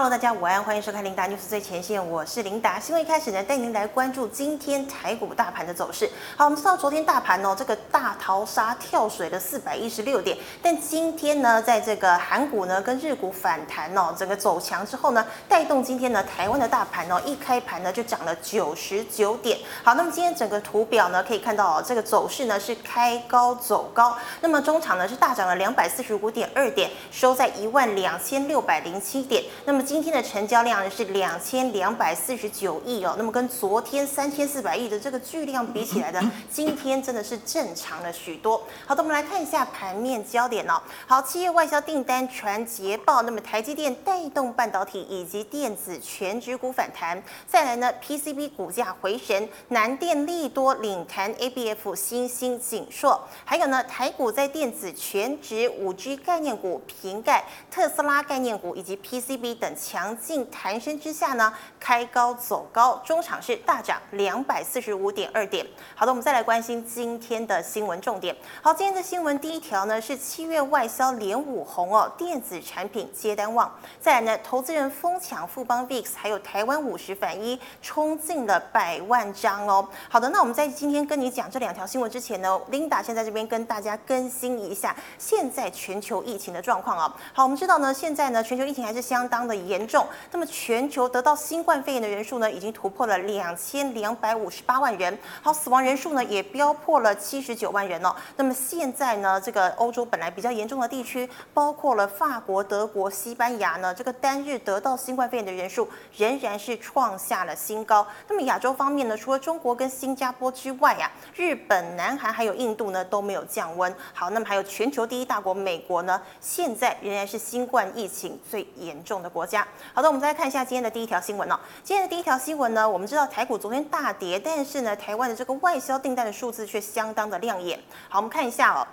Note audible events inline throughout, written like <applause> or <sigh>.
Hello，大家午安，欢迎收看《琳达 News 最前线》，我是琳达。新闻一开始呢，带您来关注今天台股大盘的走势。好，我们知道昨天大盘哦，这个大逃杀跳水了四百一十六点，但今天呢，在这个韩股呢跟日股反弹哦，整个走强之后呢，带动今天呢台湾的大盘哦，一开盘呢就涨了九十九点。好，那么今天整个图表呢可以看到哦，这个走势呢是开高走高，那么中场呢是大涨了两百四十五点二点，收在一万两千六百零七点。那么今天的成交量呢是两千两百四十九亿哦，那么跟昨天三千四百亿的这个巨量比起来呢，<coughs> 今天真的是正常了许多。好的，我们来看一下盘面焦点哦。好，七月外销订单传捷报，那么台积电带动半导体以及电子全值股反弹。再来呢，PCB 股价回神，南电利多领弹，ABF 新兴景硕，还有呢台股在电子全值、五 G 概念股瓶盖、特斯拉概念股以及 PCB 等。强劲弹升之下呢，开高走高，中场是大涨两百四十五点二点。好的，我们再来关心今天的新闻重点。好，今天的新闻第一条呢是七月外销连五红哦，电子产品接单旺。再来呢，投资人疯抢富邦 VIX，还有台湾五十反一冲进了百万张哦。好的，那我们在今天跟你讲这两条新闻之前呢，Linda 先在这边跟大家更新一下现在全球疫情的状况啊。好，我们知道呢，现在呢全球疫情还是相当的严。重，那么全球得到新冠肺炎的人数呢，已经突破了两千两百五十八万人。好，死亡人数呢也飙破了七十九万人哦。那么现在呢，这个欧洲本来比较严重的地区，包括了法国、德国、西班牙呢，这个单日得到新冠肺炎的人数仍然是创下了新高。那么亚洲方面呢，除了中国跟新加坡之外啊，日本、南韩还有印度呢都没有降温。好，那么还有全球第一大国美国呢，现在仍然是新冠疫情最严重的国家。好的，我们再来看一下今天的第一条新闻哦。今天的第一条新闻呢，我们知道台股昨天大跌，但是呢，台湾的这个外销订单的数字却相当的亮眼。好，我们看一下哦。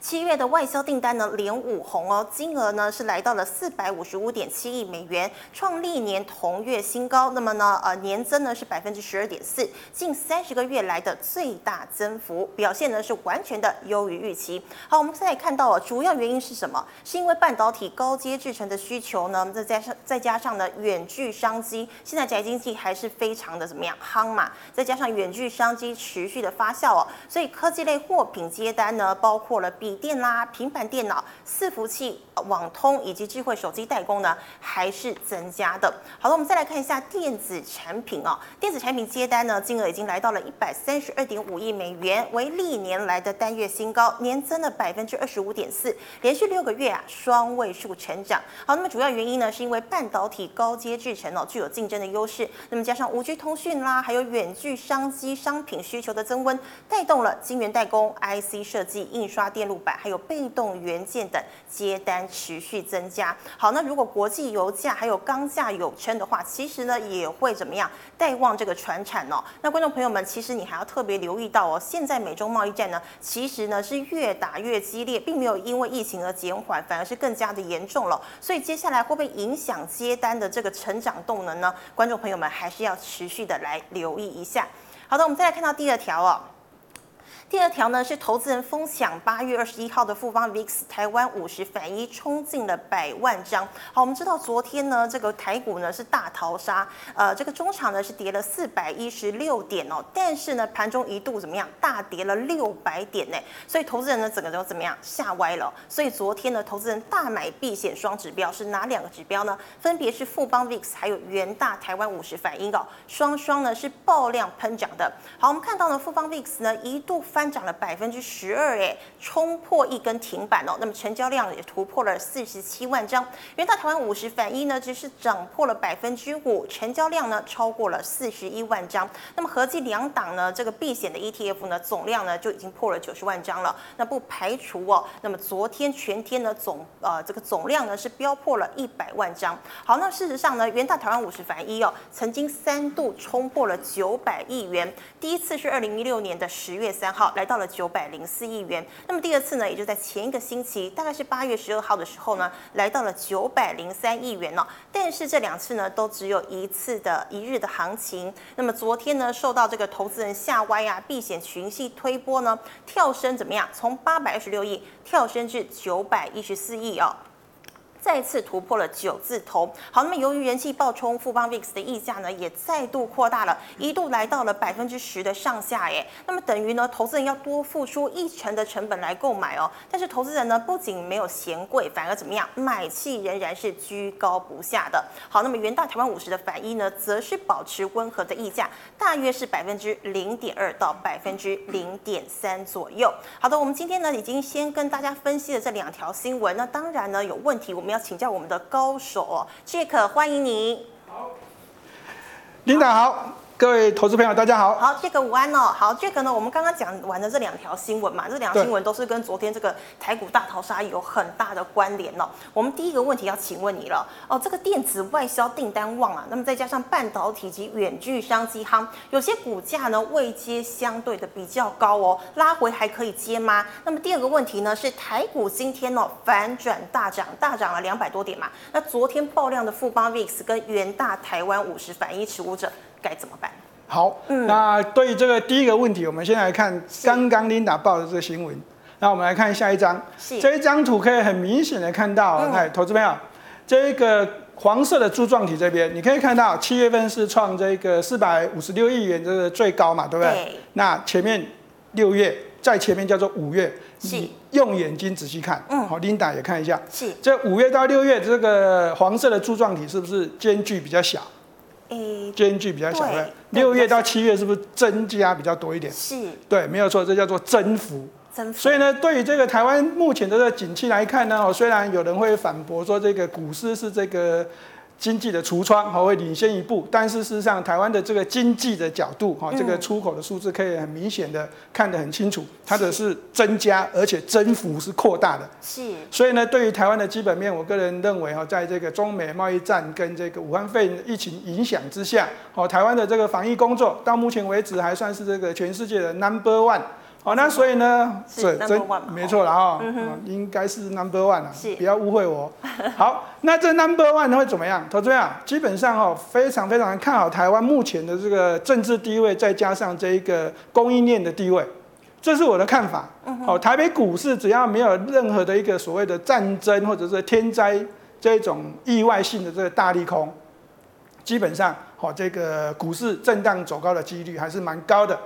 七月的外销订单呢连五红哦，金额呢是来到了四百五十五点七亿美元，创历年同月新高。那么呢，呃，年增呢是百分之十二点四，近三十个月来的最大增幅，表现呢是完全的优于预期。好，我们现在看到哦，主要原因是什么？是因为半导体高阶制程的需求呢，再加上再加上呢远距商机，现在宅经济还是非常的怎么样夯嘛？再加上远距商机持续的发酵哦，所以科技类货品接单呢，包括了笔电啦、平板电脑、伺服器、网通以及智慧手机代工呢，还是增加的。好了，我们再来看一下电子产品啊，电子产品接单呢，金额已经来到了一百三十二点五亿美元，为历年来的单月新高，年增了百分之二十五点四，连续六个月啊双位数成长。好，那么主要原因呢，是因为半导体高阶制程哦具有竞争的优势，那么加上五 G 通讯啦，还有远距商机商品需求的增温，带动了晶圆代工、IC 设计、印刷电路。还有被动元件等接单持续增加。好，那如果国际油价还有钢价有撑的话，其实呢也会怎么样带旺这个船产哦。那观众朋友们，其实你还要特别留意到哦，现在美中贸易战呢，其实呢是越打越激烈，并没有因为疫情而减缓，反而是更加的严重了。所以接下来会不会影响接单的这个成长动能呢？观众朋友们还是要持续的来留意一下。好的，我们再来看到第二条哦。第二条呢是投资人疯抢八月二十一号的富邦 VIX 台湾五十反一冲进了百万张。好，我们知道昨天呢这个台股呢是大逃杀，呃，这个中场呢是跌了四百一十六点哦，但是呢盘中一度怎么样大跌了六百点呢？所以投资人呢整个都怎么样吓歪了？所以昨天呢投资人大买避险双指标是哪两个指标呢？分别是富邦 VIX 还有元大台湾五十反一哦，双双呢是爆量喷涨的。好，我们看到呢富邦 VIX 呢一度。翻涨了百分之十二，哎，冲破一根停板哦。那么成交量也突破了四十七万张。元大台湾五十反一呢，只是涨破了百分之五，成交量呢超过了四十一万张。那么合计两档呢，这个避险的 ETF 呢，总量呢就已经破了九十万张了。那不排除哦，那么昨天全天呢总呃这个总量呢是飙破了一百万张。好，那事实上呢，元大台湾五十反一哦，曾经三度冲破了九百亿元，第一次是二零一六年的十月三号。来到了九百零四亿元，那么第二次呢，也就在前一个星期，大概是八月十二号的时候呢，来到了九百零三亿元了。但是这两次呢，都只有一次的一日的行情。那么昨天呢，受到这个投资人下歪啊，避险群系推波呢，跳升怎么样？从八百二十六亿跳升至九百一十四亿哦。再次突破了九字头。好，那么由于人气爆冲，富邦 VIX 的溢价呢也再度扩大了，一度来到了百分之十的上下耶。那么等于呢，投资人要多付出一成的成本来购买哦。但是投资人呢不仅没有嫌贵，反而怎么样，买气仍然是居高不下的。好，那么元大台湾五十的反应呢，则是保持温和的溢价，大约是百分之零点二到百分之零点三左右。好的，我们今天呢已经先跟大家分析了这两条新闻，那当然呢有问题，我们们要请教我们的高手哦，Jack，欢迎你。好，领导好。各位投资朋友，大家好。好，这个午安哦。好，这个呢，我们刚刚讲完的这两条新闻嘛，这两条新闻都是跟昨天这个台股大逃杀有很大的关联哦。我们第一个问题要请问你了哦，这个电子外销订单旺啊，那么再加上半导体及远距商机夯，有些股价呢位阶相对的比较高哦，拉回还可以接吗？那么第二个问题呢是台股今天哦反转大涨，大涨了两百多点嘛。那昨天爆量的富邦 VIX 跟元大台湾五十反一持股者。该怎么办？好，嗯，那对于这个第一个问题，我们先来看刚刚 Linda 报的这个新闻。那我们来看下一张，是这一张图可以很明显的看到，来、嗯，投资朋友，这个黄色的柱状体这边，你可以看到七月份是创这个四百五十六亿元这个最高嘛，对不对？对。那前面六月，在前面叫做五月，你用眼睛仔细看，嗯，好，Linda 也看一下，是这五月到六月这个黄色的柱状体是不是间距比较小？诶，间距比较小，对，六月到七月是不是增加比较多一点？是，对，没有错，这叫做增幅。所以呢，对于这个台湾目前的这个景气来看呢，哦，虽然有人会反驳说这个股市是这个。经济的橱窗还会领先一步，但是事实上，台湾的这个经济的角度哈，这个出口的数字可以很明显的看得很清楚，它的是增加，而且增幅是扩大的。是。所以呢，对于台湾的基本面，我个人认为哈，在这个中美贸易战跟这个武汉肺炎疫情影响之下，哦，台湾的这个防疫工作到目前为止还算是这个全世界的 number one。好，那所以呢，是真没错了哈，应该是 number one 了，不要误会我。<laughs> 好，那这 number one 会怎么样？投资啊基本上哦，非常非常看好台湾目前的这个政治地位，再加上这一个供应链的地位，这是我的看法。哦，台北股市只要没有任何的一个所谓的战争或者是天灾这种意外性的这个大利空，基本上好，这个股市震荡走高的几率还是蛮高的。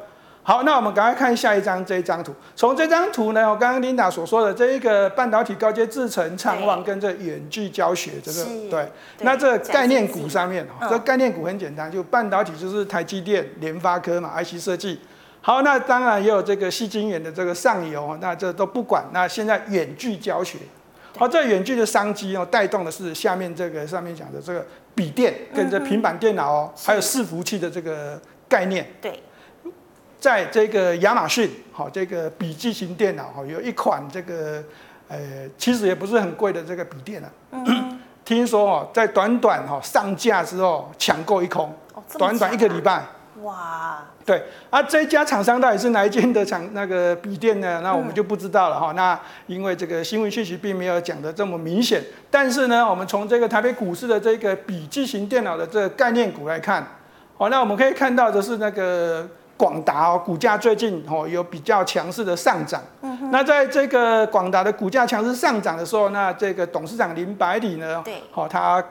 好，那我们赶快看下一张这一张图。从这张图呢，我刚刚 Linda 所说的这一个半导体高阶制程畅旺跟这远距教学这个对，对，那这个概念股上面，这个概念股很简单，就半导体就是台积电、联发科嘛，IC 设计。好，那当然也有这个矽晶圆的这个上游，那这都不管。那现在远距教学，好，这远距的商机哦，带动的是下面这个上面讲的这个笔电跟这平板电脑哦，还有伺服器的这个概念。对。在这个亚马逊，好，这个笔记型电脑，哈，有一款这个，呃，其实也不是很贵的这个笔电啊。嗯。听说哦，在短短哈上架之后抢购一空，短短一个礼拜。哇。对，啊，这家厂商到底是哪一间的厂那个笔电呢？那我们就不知道了哈。那因为这个新闻讯息并没有讲的这么明显，但是呢，我们从这个台北股市的这个笔记型电脑的这个概念股来看，好，那我们可以看到的是那个。广达哦，股价最近哦有比较强势的上涨。嗯。那在这个广达的股价强势上涨的时候，那这个董事长林百里呢，对，好他，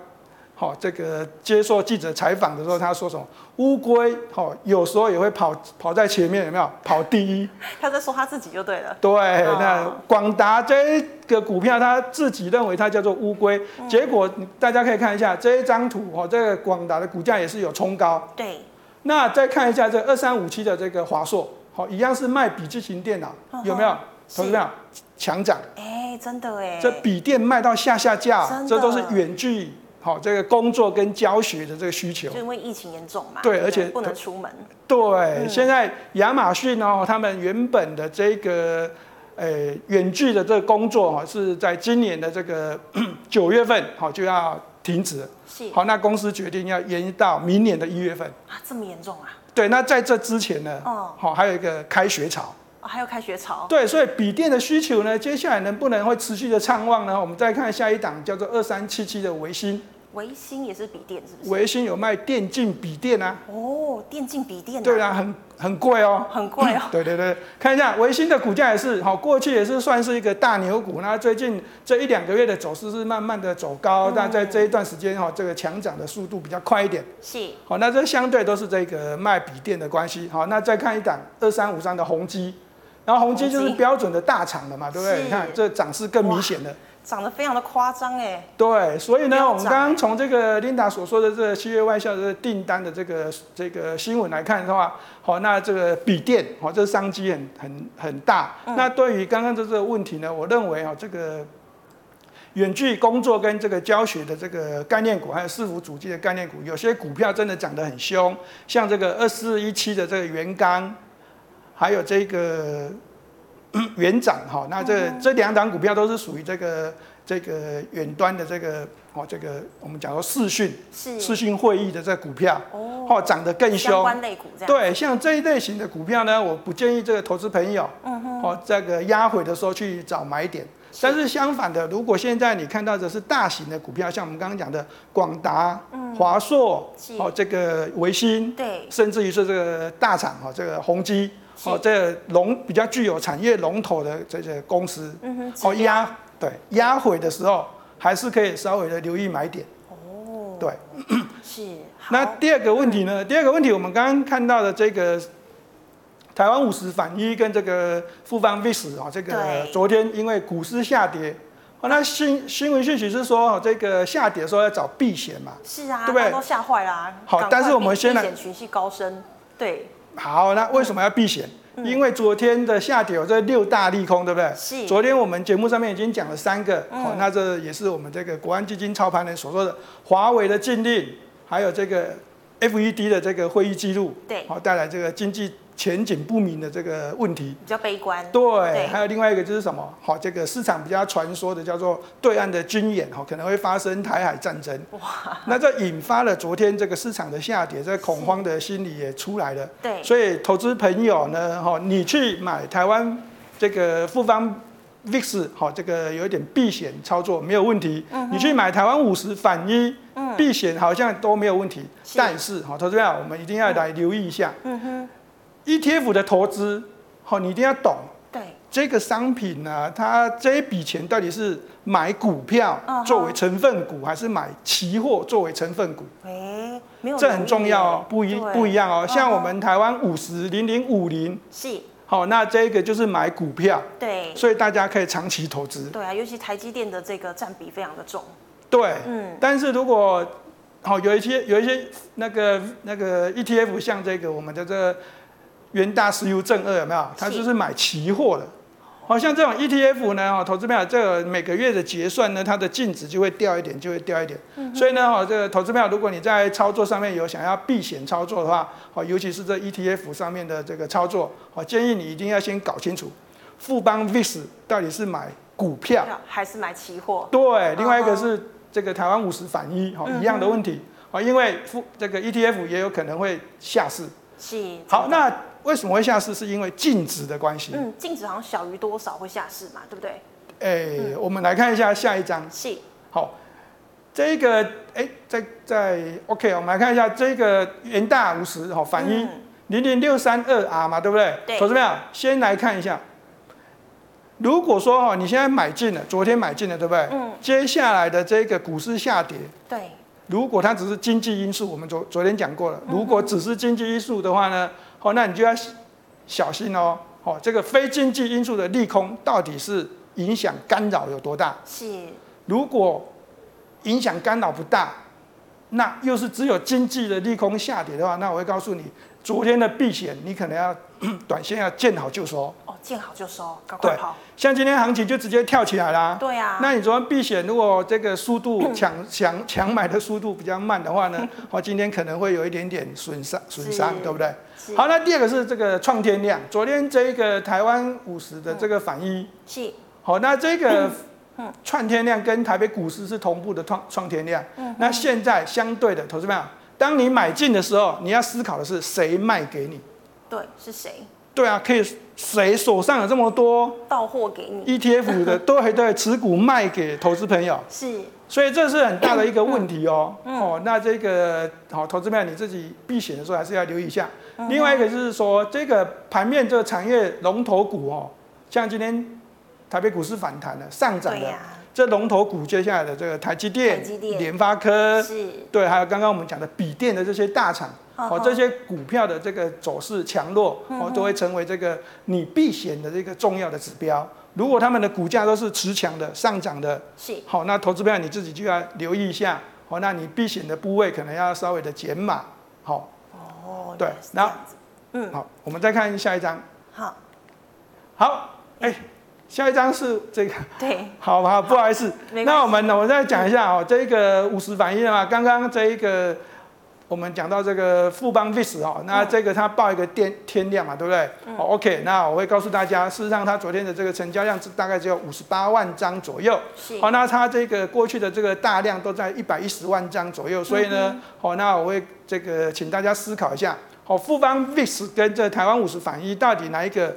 好这个接受记者采访的时候，他说什么？乌龟哦有时候也会跑跑在前面，有没有？跑第一。<laughs> 他在说他自己就对了。对，那广达这个股票，他自己认为它叫做乌龟，结果大家可以看一下这一张图哦，这个广达的股价也是有冲高。对。那再看一下这二三五七的这个华硕，好，一样是卖笔记型电脑，有没有？投资没有？强涨。哎，真的哎。这笔电卖到下下架，这都是远距好这个工作跟教学的这个需求。就因为疫情严重嘛。对，而且不能出门。对，现在亚马逊哦，他们原本的这个呃远距的这个工作哈，是在今年的这个 <coughs> 九月份好就要。停止是好，那公司决定要延到明年的一月份啊，这么严重啊？对，那在这之前呢？哦，好，还有一个开学潮哦，还有开学潮。对，所以笔电的需求呢，接下来能不能会持续的畅旺呢？我们再看下一档，叫做二三七七的微星。微星也是笔电，是不是？维新有卖电竞笔电啊。哦，电竞笔电、啊。对啊，很很贵哦。很贵哦。对对对，看一下维新的股价也是，好，过去也是算是一个大牛股，那最近这一两个月的走势是慢慢的走高，但、嗯、在这一段时间哈，这个强涨的速度比较快一点。是。好，那这相对都是这个卖笔电的关系。好，那再看一档二三五三的宏基，然后宏基就是标准的大厂了嘛，对不对？你看这涨势更明显的。涨得非常的夸张哎，对，所以呢，我们刚刚从这个 Linda 所说的这个七月外销的订单的这个这个新闻来看的话，好，那这个笔电，好，这个商机很很很大。嗯、那对于刚刚的这个问题呢，我认为哈，这个远距工作跟这个教学的这个概念股，还有伺服主机的概念股，有些股票真的涨得很凶，像这个二四一七的这个元刚，还有这个。元展哈，那这这两档股票都是属于这个这个远端的这个哦，这个我们讲说视讯视讯会议的这个股票哦，涨得更凶。对，像这一类型的股票呢，我不建议这个投资朋友哦，这个压回的时候去找买点。但是相反的，如果现在你看到的是大型的股票，像我们刚刚讲的广达、华硕哦，这个维新，对，甚至于是这个大厂哈，这个宏碁。哦，这龙比较具有产业龙头的这些公司，嗯、哦压对压回的时候，还是可以稍微的留意买点。哦，对，是。<coughs> 那第二个问题呢？嗯、第二个问题，我们刚刚看到的这个台湾五十反一跟这个富邦 VIX 啊，这个昨天因为股市下跌，哦，那新新闻讯息是说，这个下跌的时候要找避险嘛？是啊，对不对？都吓坏啦。好，但是我们先来。避险情绪高升，对。好，那为什么要避险？嗯、因为昨天的下跌有这六大利空，对不对？是。昨天我们节目上面已经讲了三个，嗯、哦，那这也是我们这个国安基金操盘人所说的，华为的禁令，还有这个 FED 的这个会议记录，对，好、哦、带来这个经济。前景不明的这个问题比较悲观，对，对，还有另外一个就是什么？好，这个市场比较传说的叫做对岸的军演，哈，可能会发生台海战争。哇，那这引发了昨天这个市场的下跌，这个恐慌的心理也出来了。对，所以投资朋友呢，哈，你去买台湾这个富邦 VIX，好，这个有一点避险操作没有问题。嗯，你去买台湾五十反一，嗯，避险好像都没有问题。但是，好，投资朋友，我们一定要来留意一下。嗯哼。ETF 的投资，好，你一定要懂。对，这个商品呢、啊，它这一笔钱到底是买股票作为成分股，还是买期货作为成分股？哎，这很重要哦，不一不一样哦。像我们台湾五十零零五零，是，好，那这个就是买股票。对，所以大家可以长期投资。对啊，尤其台积电的这个占比非常的重。对，嗯，但是如果好有一些有一些那个那个 ETF，像这个我们的这个。元大石油正二有没有？它就是买期货的，好像这种 ETF 呢，哈，投资票这个每个月的结算呢，它的净值就会掉一点，就会掉一点。所以呢，哈，这个投资票，如果你在操作上面有想要避险操作的话，好，尤其是这 ETF 上面的这个操作，好，建议你一定要先搞清楚，富邦 VIX 到底是买股票还是买期货？对，另外一个是这个台湾五十反一，哈，一样的问题，啊，因为富这个 ETF 也有可能会下市。是。好，那。为什么会下市？是因为净值的关系。嗯，净值好像小于多少会下市嘛，对不对？哎、欸，嗯、我们来看一下下一张。是。好，这个哎，在在 OK，我们来看一下这个元大五十好反一零零六三二 R 嘛，对不对？对。投资者先来看一下，如果说哈，你现在买进了，昨天买进了，对不对？嗯。接下来的这个股市下跌，对。如果它只是经济因素，我们昨昨天讲过了，如果只是经济因素的话呢？好，那你就要小心哦。哦，这个非经济因素的利空到底是影响干扰有多大？是。如果影响干扰不大，那又是只有经济的利空下跌的话，那我会告诉你，昨天的避险你可能要短线要见好就收。哦见好就收，赶快跑。像今天行情就直接跳起来啦。对啊。那你昨天避险，如果这个速度 <coughs> 抢抢抢买的速度比较慢的话呢，我 <laughs> 今天可能会有一点点损伤损伤，对不对？好，那第二个是这个创天量，昨天这一个台湾五十的这个反一。是。好，那这个 <coughs> 创天量跟台北股市是同步的创创天量。嗯。那现在相对的，投资朋友，当你买进的时候，你要思考的是谁卖给你？对，是谁？对啊，可以。谁手上有这么多到货给你 ETF 的，都还在持股卖给投资朋友。是，所以这是很大的一个问题哦。嗯、哦，那这个好，投资朋友你自己避险的时候还是要留意一下。嗯、另外一个就是说，这个盘面这个产业龙头股哦，像今天台北股市反弹了，上涨的。这龙头股接下来的这个台积电、联发科，是，对，还有刚刚我们讲的笔电的这些大厂，哦，这些股票的这个走势强弱，哦，都会成为这个你避险的这个重要的指标。如果他们的股价都是持强的、上涨的，是，好，那投资票你自己就要留意一下，好，那你避险的部位可能要稍微的减码，好，哦，对，然后，嗯，好，我们再看下一张，好，好，哎。下一张是这个，对，<laughs> 好吧，不好意思，那我们呢，我再讲一下哦，这个五十反一的嘛，刚刚这一个我们讲到这个富邦 VIX 哦，那这个它报一个天天量嘛，对不对？嗯、OK，那我会告诉大家，事实上它昨天的这个成交量大概只有五十八万张左右，好，那它这个过去的这个大量都在一百一十万张左右，所以呢，好，那我会这个请大家思考一下，好，富邦 VIX 跟这台湾五十反一到底哪一个？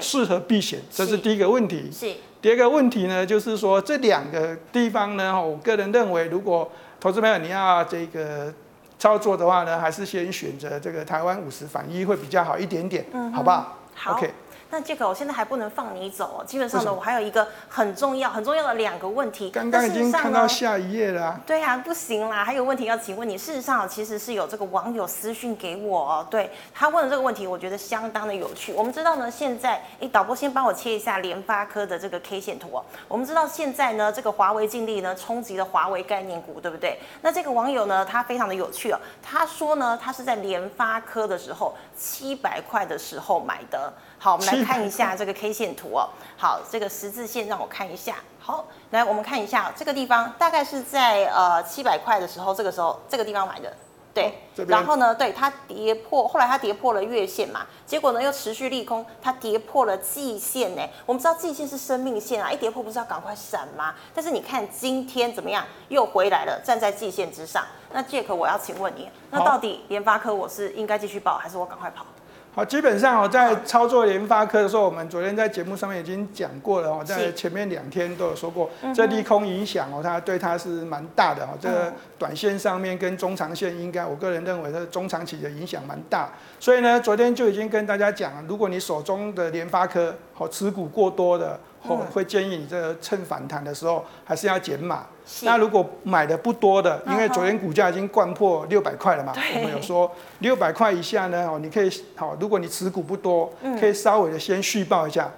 适合避险，这是第一个问题。是。第二个问题呢，就是说这两个地方呢，我个人认为，如果投资朋友你要这个操作的话呢，还是先选择这个台湾五十反一会比较好一点点，嗯、好不好？好。Okay 那这个我现在还不能放你走哦。基本上呢，我还有一个很重要、很重要的两个问题。刚刚已经看到下一页了。对啊，不行啦，还有问题要请问你。事实上，其实是有这个网友私讯给我哦。对，他问的这个问题，我觉得相当的有趣。我们知道呢，现在诶，导播先帮我切一下联发科的这个 K 线图哦。我们知道现在呢，这个华为净利呢冲击了华为概念股，对不对？那这个网友呢，他非常的有趣哦。他说呢，他是在联发科的时候七百块的时候买的。好，我们来看一下这个 K 线图哦。好，这个十字线让我看一下。好，来我们看一下这个地方，大概是在呃七百块的时候，这个时候这个地方买的。对，哦、然后呢，对它跌破，后来它跌破了月线嘛，结果呢又持续利空，它跌破了季线呢。我们知道季线是生命线啊，一跌破不是要赶快闪吗？但是你看今天怎么样，又回来了，站在季线之上。那 Jack，我要请问你，那到底联发科我是应该继续抱，还是我赶快跑？好，基本上我，在操作联发科的时候，我们昨天在节目上面已经讲过了哦，在前面两天都有说过，这利空影响哦，它对它是蛮大的哦。这个短线上面跟中长线，应该我个人认为，它中长期的影响蛮大。所以呢，昨天就已经跟大家讲了，如果你手中的联发科好持股过多的，哦，会建议你这个趁反弹的时候还是要减码。那如果买的不多的，因为昨天股价已经灌破六百块了嘛，我们有说六百块以下呢，哦，你可以好，如果你持股不多，嗯、可以稍微的先续报一下，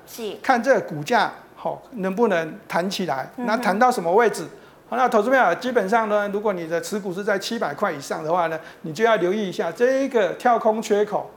看这个股价好能不能弹起来，那弹到什么位置？好，那投资票基本上呢，如果你的持股是在七百块以上的话呢，你就要留意一下这一个跳空缺口，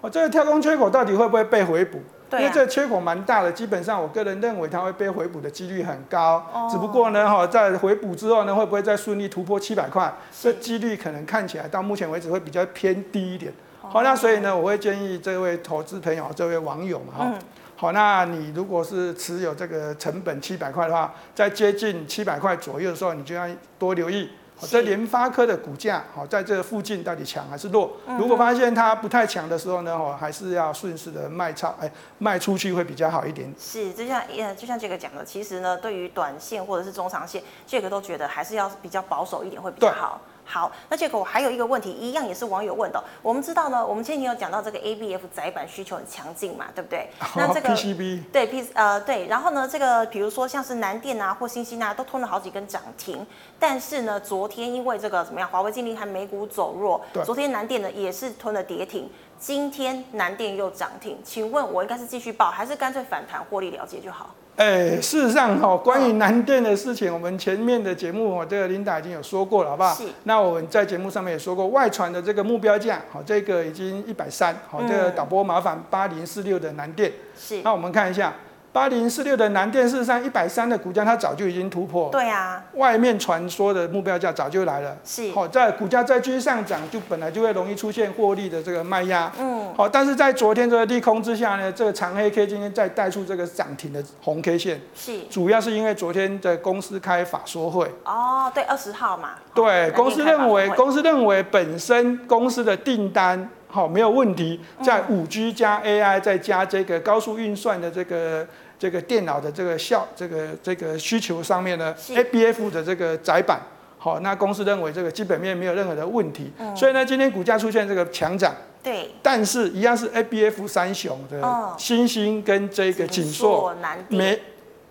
哦，这个跳空缺口到底会不会被回补？因为这缺口蛮大的，基本上我个人认为它会被回补的几率很高。哦、只不过呢，哈，在回补之后呢，会不会再顺利突破七百块？是这几率可能看起来到目前为止会比较偏低一点。哦、好，那所以呢，我会建议这位投资朋友、这位网友嘛，哈、嗯，好，那你如果是持有这个成本七百块的话，在接近七百块左右的时候，你就要多留意。这联发科的股价，好，在这附近到底强还是弱？如果发现它不太强的时候呢，哦，还是要顺势的卖超，哎，卖出去会比较好一点。是，就像呃，就像这个讲的，其实呢，对于短线或者是中长线，这个都觉得还是要比较保守一点会比较好。好，那结果我还有一个问题，一样也是网友问的。我们知道呢，我们前几天有讲到这个 ABF 载板需求很强劲嘛，对不对？那这个 PCB 对 P 呃对，然后呢，这个比如说像是南电啊或新兴啊，都吞了好几根涨停。但是呢，昨天因为这个怎么样，华为禁令还美股走弱，对昨天南电呢也是吞了跌停，今天南电又涨停。请问我应该是继续报，还是干脆反弹获利了结就好？哎，事实上哈，关于南电的事情，我们前面的节目，这个琳达已经有说过了，好不好？是。那我们在节目上面也说过，外传的这个目标价，好，这个已经一百三，好，这个导播麻烦八零四六的南电。是。那我们看一下。八零四六的南电，事实上一百三的股价，它早就已经突破。对啊，外面传说的目标价早就来了。是，好，在股价再继续上涨，就本来就会容易出现获利的这个卖压。嗯，好，但是在昨天这个利空之下呢，这个长黑 K 今天再带出这个涨停的红 K 线。是，主要是因为昨天的公司开法说会。哦，对，二十号嘛。对，公司认为，公司认为本身公司的订单好没有问题，在五 G 加 AI 再加这个高速运算的这个。这个电脑的这个效这个这个需求上面呢，ABF 的这个窄板，好，那公司认为这个基本面没有任何的问题，嗯、所以呢，今天股价出现这个强涨。对，但是一样是 ABF 三雄的星星跟这个锦硕，没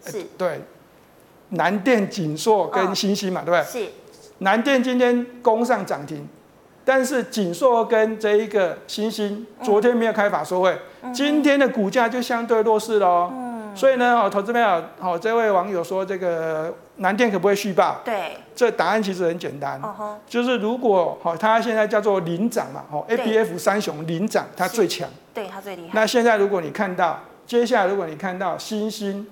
是，对，南电、锦硕跟星星嘛，对不对？是，南电今天攻上涨停，但是景硕跟这一个星星昨天没有开法说会，今天的股价就相对弱势喽。所以呢，哦，投资朋友，好，这位网友说这个南电可不可以续报？对，这答案其实很简单，就是如果好，它现在叫做领涨嘛，哦，ABF 三雄领涨，它最强，对，它最厉害。那现在如果你看到，接下来如果你看到星星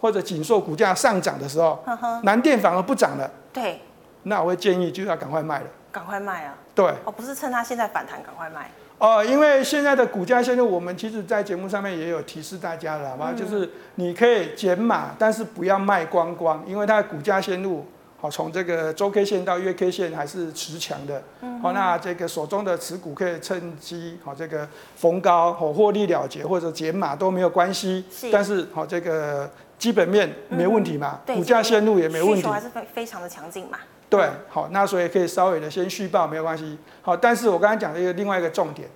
或者景硕股价上涨的时候，南电反而不涨了，对，那我会建议就要赶快卖了，赶快卖啊，对，哦，不是趁它现在反弹赶快卖。哦，因为现在的股价，现在我们其实，在节目上面也有提示大家了，好吧？嗯、就是你可以减码，但是不要卖光光，因为它的股价线路，好，从这个周 K 线到月 K 线还是持强的。嗯。好，那这个手中的持股可以趁机，好，这个逢高好获利了结或者减码都没有关系。是。但是，好，这个基本面没问题嘛？嗯、股价线路也没问题。需求还是非非常的强劲嘛？对，好，那所以可以稍微的先续报，没有关系。好，但是我刚才讲的一个另外一个重点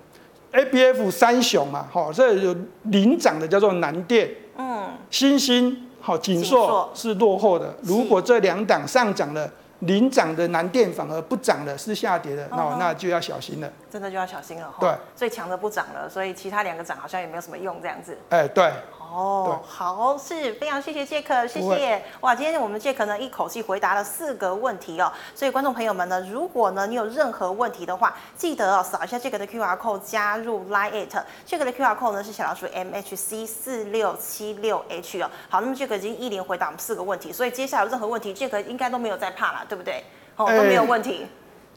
，ABF 三雄嘛，好，这有领涨的叫做南电，嗯，新兴，好，锦硕是落后的。如果这两档上涨了，领涨的南电反而不涨了，是下跌的，那、哦、那就要小心了。真的就要小心了。对，最强的不涨了，所以其他两个涨好像也没有什么用，这样子。哎，对。哦，好，是非常谢谢杰克，谢谢哇！今天我们杰克呢一口气回答了四个问题哦，所以观众朋友们呢，如果呢你有任何问题的话，记得哦扫一下杰克的 QR code 加入 Line it，杰克的 QR code 呢是小老鼠 MHC 四六七六 H 哦。好，那么杰克已经一连回答我们四个问题，所以接下来有任何问题，杰克应该都没有在怕了，对不对？哦，都没有问题。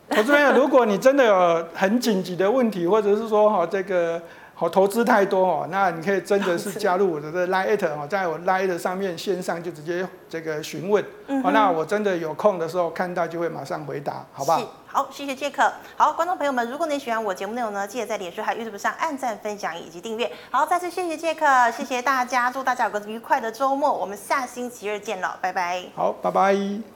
投资朋友，如果你真的有很紧急的问题，或者是说哈这个。好，投资太多哦，那你可以真的是加入我的这 Line 哦，在我 Line 上面线上就直接这个询问，好、那我真的有空的时候看到就会马上回答，好不好？好，谢谢杰克。好，观众朋友们，如果你喜欢我节目内容呢，记得在脸书还有 YouTube 上按赞、分享以及订阅。好，再次谢谢杰克，谢谢大家，祝大家有个愉快的周末，我们下星期二见了，拜拜。好，拜拜。